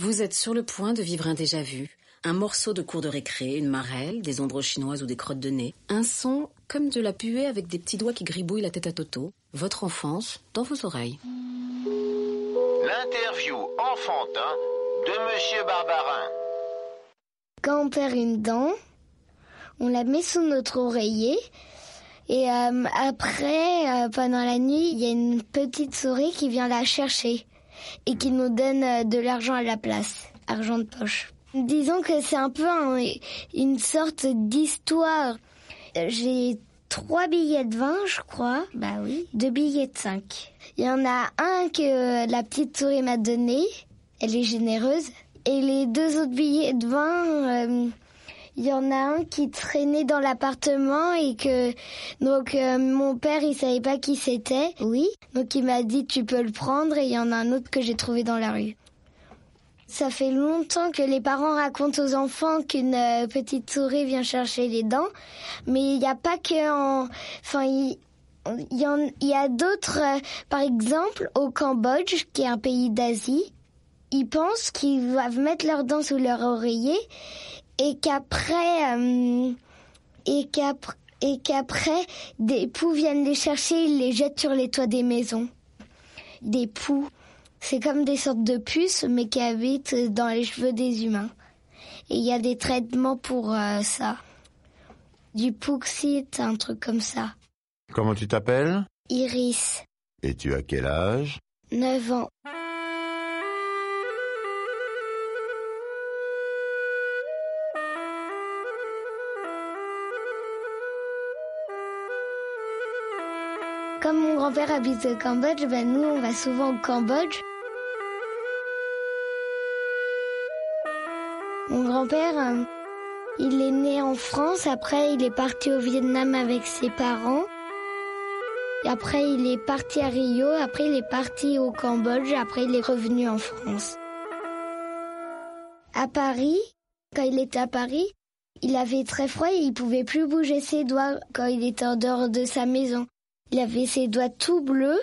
Vous êtes sur le point de vivre un déjà-vu. Un morceau de cours de récré, une marelle, des ombres chinoises ou des crottes de nez. Un son comme de la puée avec des petits doigts qui gribouillent la tête à Toto. Votre enfance dans vos oreilles. L'interview enfantin de Monsieur Barbarin. Quand on perd une dent, on la met sous notre oreiller. Et euh, après, euh, pendant la nuit, il y a une petite souris qui vient la chercher et qui nous donne euh, de l'argent à la place, argent de poche. Disons que c'est un peu un- une sorte d'histoire. Euh, J'ai trois billets de 20, je crois. Bah oui. Deux billets de 5. Il y en a un que euh, la petite souris m'a donné. Elle est généreuse. Et les deux autres billets de 20, euh, il y en a un qui traînait dans l'appartement et que donc euh, mon père il savait pas qui c'était. Oui. Donc il m'a dit tu peux le prendre et il y en a un autre que j'ai trouvé dans la rue. Ça fait longtemps que les parents racontent aux enfants qu'une euh, petite souris vient chercher les dents, mais il n'y a pas que en... Enfin, il, y, en- y a d'autres... euh, par exemple, au Cambodge, qui est un pays d'Asie, ils pensent qu'ils doivent mettre leurs dents sous leur oreiller et qu'après... euh, et qu'après... Et qu'après, des poux viennent les chercher, ils les jettent sur les toits des maisons. Des poux. C'est comme des sortes de puces, mais qui habitent dans les cheveux des humains. Et il y a des traitements pour euh, ça. Du Pouxit, un truc comme ça. Comment tu t'appelles? Iris, Et tu as quel âge? 9 ans. Comme mon grand-père habite au Cambodge, ben nous on va souvent au Cambodge. Mon grand-père, euh, il est né en France, après il est parti au Vietnam avec ses parents. Après il est parti à Rio, après il est parti au Cambodge, après il est revenu en France. À Paris, quand il était à Paris, il avait très froid et il pouvait plus bouger ses doigts quand il était en dehors de sa maison. Il avait ses doigts tout bleus.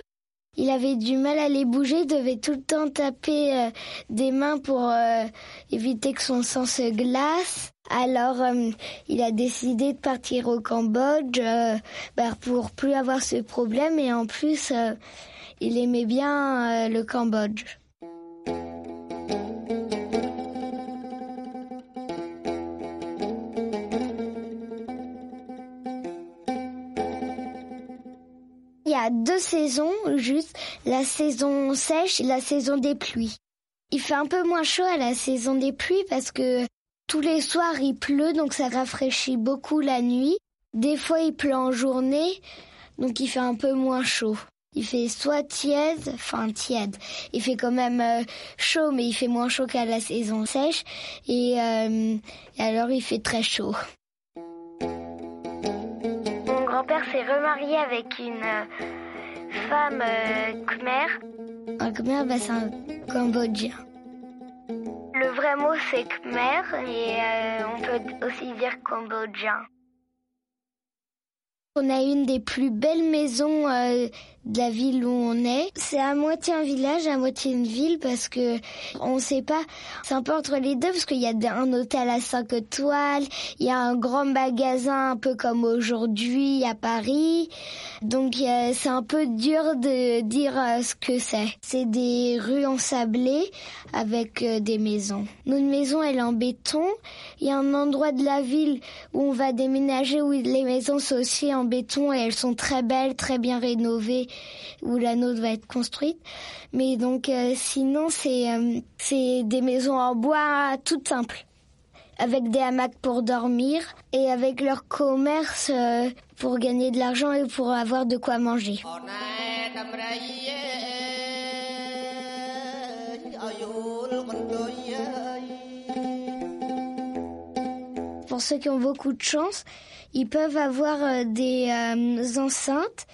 Il avait du mal à les bouger, devait tout le temps taper euh, des mains pour euh, éviter que son sang se glace. Alors, euh, il a décidé de partir au Cambodge bah, pour plus avoir ce problème et en plus, il aimait bien le Cambodge. Deux saisons, juste la saison sèche et la saison des pluies. Il fait un peu moins chaud à la saison des pluies parce que tous les soirs il pleut, donc ça rafraîchit beaucoup la nuit. Des fois il pleut en journée, donc il fait un peu moins chaud. Il fait soit tiède, enfin tiède. Il fait quand même euh, chaud, mais il fait moins chaud qu'à la saison sèche. Et, euh, alors il fait très chaud. Mon grand-père s'est remarié avec une euh, femme euh, khmer. Un khmer, bah, c'est un cambodgien. Le vrai mot c'est khmer et euh, on peut aussi dire cambodgien. On a une des plus belles maisons euh, de la ville où on est. C'est à moitié un village, à moitié une ville parce que on sait pas. C'est un peu entre les deux parce qu'il y a un hôtel à 5 étoiles, il y a un grand magasin un peu comme aujourd'hui à Paris. Donc euh, c'est un peu dur de dire euh, ce que c'est. C'est des rues ensablées avec euh, des maisons. Notre maison elle est en béton. Il y a un endroit de la ville où on va déménager où les maisons sont aussi en béton et elles sont très belles, très bien rénovées, où la nôtre va être construite. Mais donc euh, sinon, euh, c'est des maisons en bois toutes simples, avec des hamacs pour dormir et avec leur commerce euh, pour gagner de l'argent et pour avoir de quoi manger. Pour ceux qui ont beaucoup de chance, ils peuvent avoir des enceintes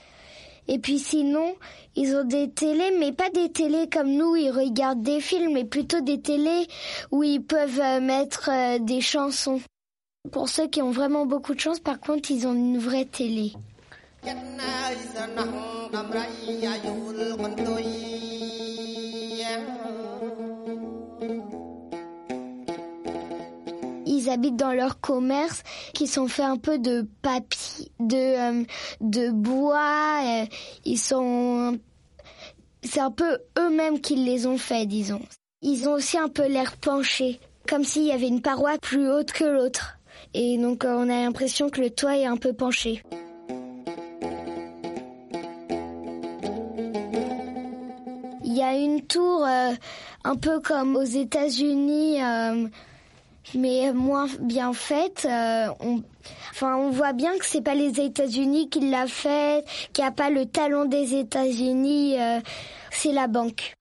et puis sinon, ils ont des télés, mais pas des télés comme nous, ils regardent des films, mais plutôt des télés où ils peuvent euh, mettre des chansons. Pour ceux qui ont vraiment beaucoup de chance, par contre, ils ont une vraie télé. Habitent dans leur commerce qui sont faits un peu de papier, de euh, de bois. Euh, ils sont, c'est un peu eux-mêmes qui les ont faits, disons. Ils ont aussi un peu l'air penché, comme s'il y avait une paroi plus haute que l'autre. Et donc euh, on a l'impression que le toit est un peu penché. Il y a une tour un peu comme aux États-Unis mais moins bien faite. Euh, on, enfin, on voit bien que c'est pas les États-Unis qui l'a fait, qu'il n'y a pas le talon des États-Unis. Euh, c'est la banque.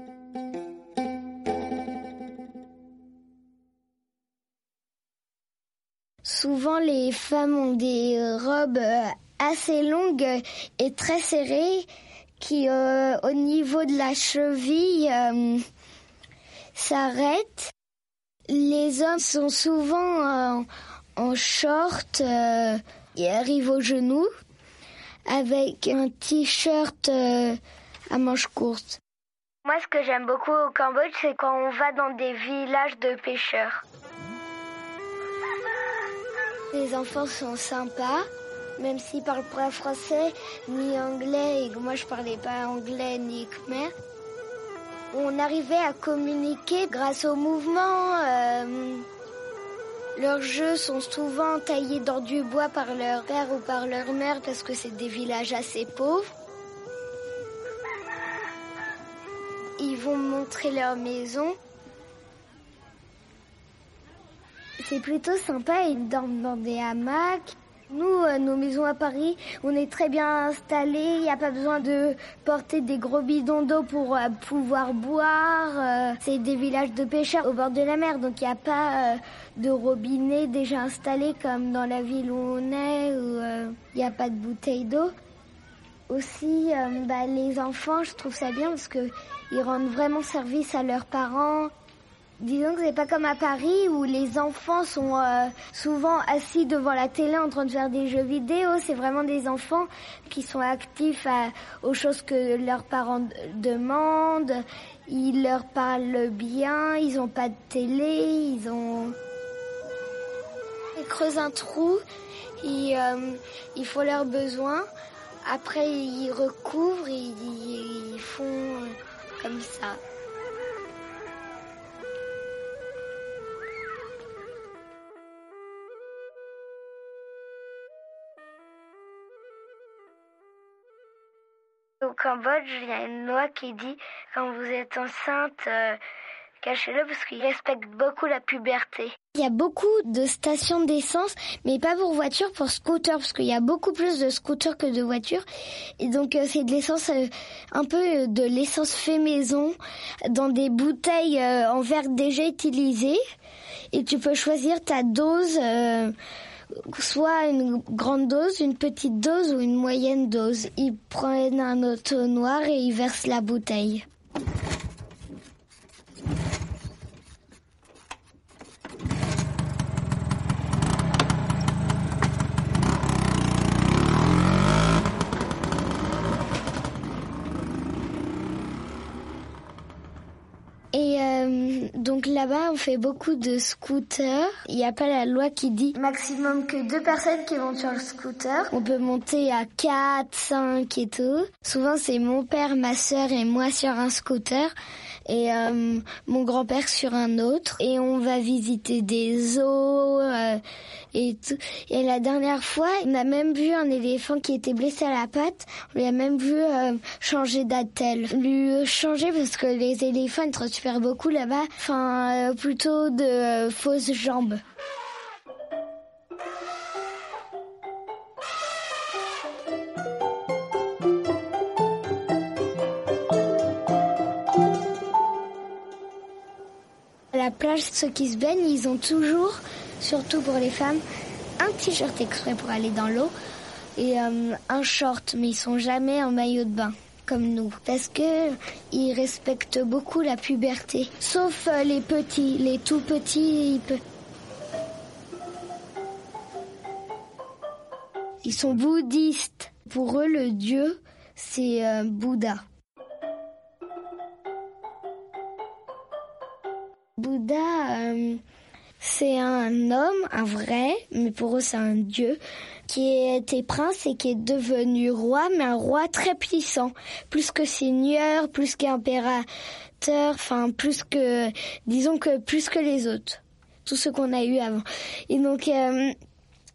Souvent, les femmes ont des robes euh, assez longues et très serrées qui, au niveau de la cheville, s'arrêtent. Les hommes sont souvent euh, en short euh, et arrivent aux genoux avec un t-shirt euh, à manches courtes. Moi, ce que j'aime beaucoup au Cambodge, c'est quand on va dans des villages de pêcheurs. Les enfants sont sympas, même s'ils parlent pas français ni anglais et que moi je parlais pas anglais ni khmer on arrivait à communiquer grâce au mouvement. Euh, leurs jeux sont souvent taillés dans du bois par leur père ou par leur mère parce que c'est des villages assez pauvres. Ils vont montrer leur maison. C'est plutôt sympa, ils dorment dans des hamacs. Nous, euh, nos maisons à Paris, on est très bien installés. Il n'y a pas besoin de porter des gros bidons d'eau pour euh, pouvoir boire. Euh, c'est des villages de pêcheurs au bord de la mer, donc il n'y a pas de robinet déjà installé comme dans la ville où on est, où il n'y a pas de bouteille d'eau. Aussi, bah, les enfants, je trouve ça bien parce qu'ils rendent vraiment service à leurs parents. Disons que c'est pas comme à Paris où les enfants sont euh, souvent assis devant la télé en train de faire des jeux vidéo. C'est vraiment des enfants qui sont actifs aux choses que leurs parents demandent. Ils leur parlent bien. Ils ont pas de télé. Ils ont ils creusent un trou. Ils, euh, ils font leurs besoins. Après ils recouvrent. ils font comme ça. Cambodge, il y a une loi qui dit quand vous êtes enceinte, euh, cachez-le parce qu'ils respectent beaucoup la puberté. Il y a beaucoup de stations d'essence, mais pas pour voitures, pour scooters, parce qu'il y a beaucoup plus de scooters que de voitures. Et donc euh, c'est de l'essence, euh, un peu de l'essence fait maison, dans des bouteilles en verre déjà utilisées. Et tu peux choisir ta dose soit une grande dose, une petite dose ou une moyenne dose. Ils prennent un auto noir et ils versent la bouteille. Et euh, donc là-bas, on fait beaucoup de scooters. Il n'y a pas la loi qui dit maximum que deux personnes qui vont sur le scooter. On peut monter à 4, 5 et tout. Souvent, c'est mon père, ma sœur et moi sur un scooter et euh, mon grand-père sur un autre. Et on va visiter des zoos euh, et tout. Et la dernière fois, on a même vu un éléphant qui était blessé à la patte. On lui a même vu euh, changer d'attelle. Lui changer parce que les éléphants ils transfèrent beaucoup là-bas. Enfin, plutôt de fausses jambes. la plage, ceux qui se baignent, ils ont toujours, surtout pour les femmes, un t-shirt exprès pour aller dans l'eau et euh, un short, mais ils sont jamais en maillot de bain comme nous, parce que ils respectent beaucoup la puberté. Sauf euh, les petits, les tout petits. Ils, ils sont bouddhistes. Pour eux, le dieu, c'est euh, Bouddha. Bouddha, euh, c'est un homme, un vrai, mais pour eux c'est un dieu, qui était prince et qui est devenu roi, mais un roi très puissant, plus que seigneur, plus qu'impérateur, enfin plus que, disons que plus que les autres, tout ce qu'on a eu avant. Et donc euh,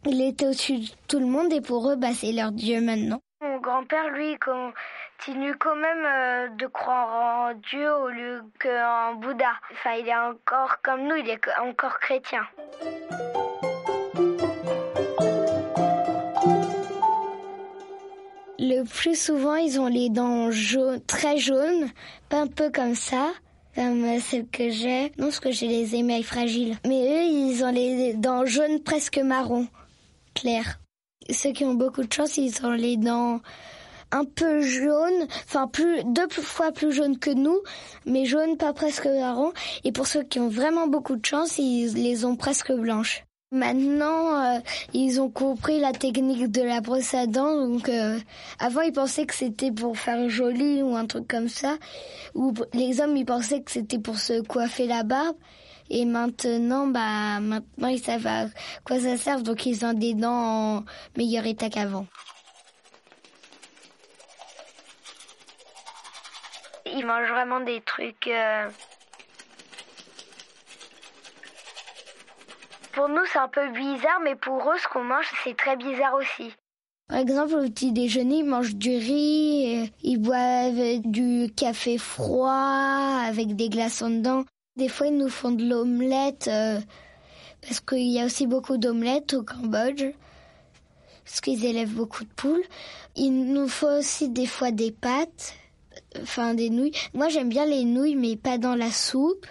il était au-dessus de tout le monde et pour eux, bah, c'est leur dieu maintenant. Mon grand-père, lui, continue quand même euh, de croire en Dieu au lieu qu'en Bouddha. Enfin, il est encore comme nous, il est encore chrétien. Le plus souvent, ils ont les dents jaunes, très jaunes, pas un peu comme ça, comme celles que j'ai. Non, parce que j'ai les émails fragiles. Mais eux, ils ont les dents jaunes presque marron, clair. Ceux qui ont beaucoup de chance, ils ont les dents un peu jaunes, enfin plus deux fois plus jaunes que nous, mais jaunes pas presque marron. Et pour ceux qui ont vraiment beaucoup de chance, ils les ont presque blanches. Maintenant, euh, ils ont compris la technique de la brosse à dents. Donc, euh, avant, ils pensaient que c'était pour faire joli ou un truc comme ça. Ou les hommes, ils pensaient que c'était pour se coiffer la barbe. Et maintenant, bah, maintenant, ils savent à quoi ça sert. Donc, ils ont des dents en meilleur état qu'avant. Ils mangent vraiment des trucs. Euh, Pour nous, c'est un peu bizarre, mais pour eux, ce qu'on mange, c'est très bizarre aussi. Par exemple, au petit déjeuner, ils mangent du riz, ils boivent du café froid avec des glaçons dedans. Des fois, ils nous font de l'omelette, euh, parce qu'il y a aussi beaucoup d'omelettes au Cambodge, parce qu'ils élèvent beaucoup de poules. Il nous faut aussi des fois des pâtes, enfin des nouilles. Moi, j'aime bien les nouilles, mais pas dans la soupe.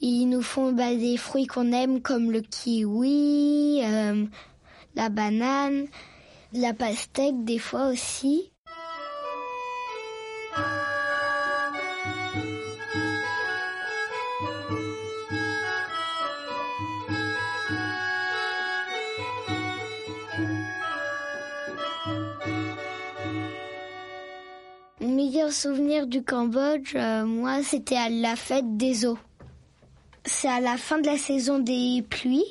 Ils nous font bah, des fruits qu'on aime comme le kiwi, euh, la banane, la pastèque des fois aussi. Mon meilleur souvenir du Cambodge, euh, moi, c'était à la fête des eaux c'est à la fin de la saison des pluies.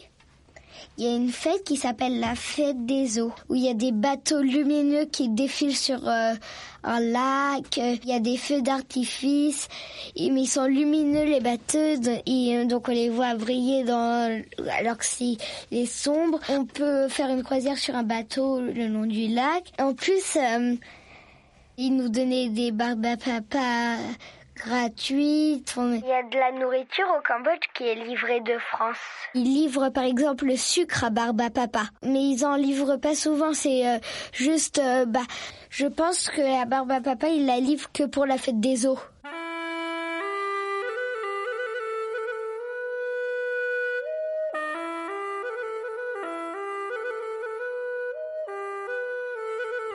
Il y a une fête qui s'appelle la fête des eaux, où il y a des bateaux lumineux qui défilent sur euh, un lac. Il y a des feux d'artifice, mais ils sont lumineux les bateaux, et euh, donc on les voit briller dans, alors que c'est sombre. On peut faire une croisière sur un bateau le long du lac. En plus, euh, ils nous donnaient des barbes gratuite. Il y a de la nourriture au Cambodge qui est livrée de France. Ils livrent par exemple le sucre à Barba Papa, mais ils en livrent pas souvent. C'est euh, juste, euh, bah, je pense que la Barba Papa, il la livre que pour la fête des eaux.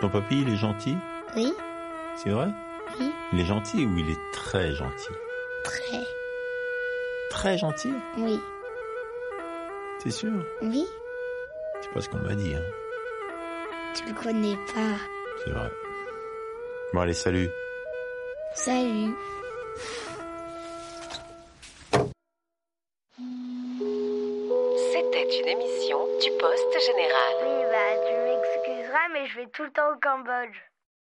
Ton papy, il est gentil? Oui. C'est vrai? Oui. Il est gentil ou il est très gentil? Très. Très gentil? Oui. T'es sûr? Oui. C'est pas ce qu'on m'a dit. Hein. Tu le connais pas. C'est vrai. Bon allez, salut. Salut. C'était une émission du Poste Général. Oui, bah tu m'excuseras, mais je vais tout le temps au Cambodge.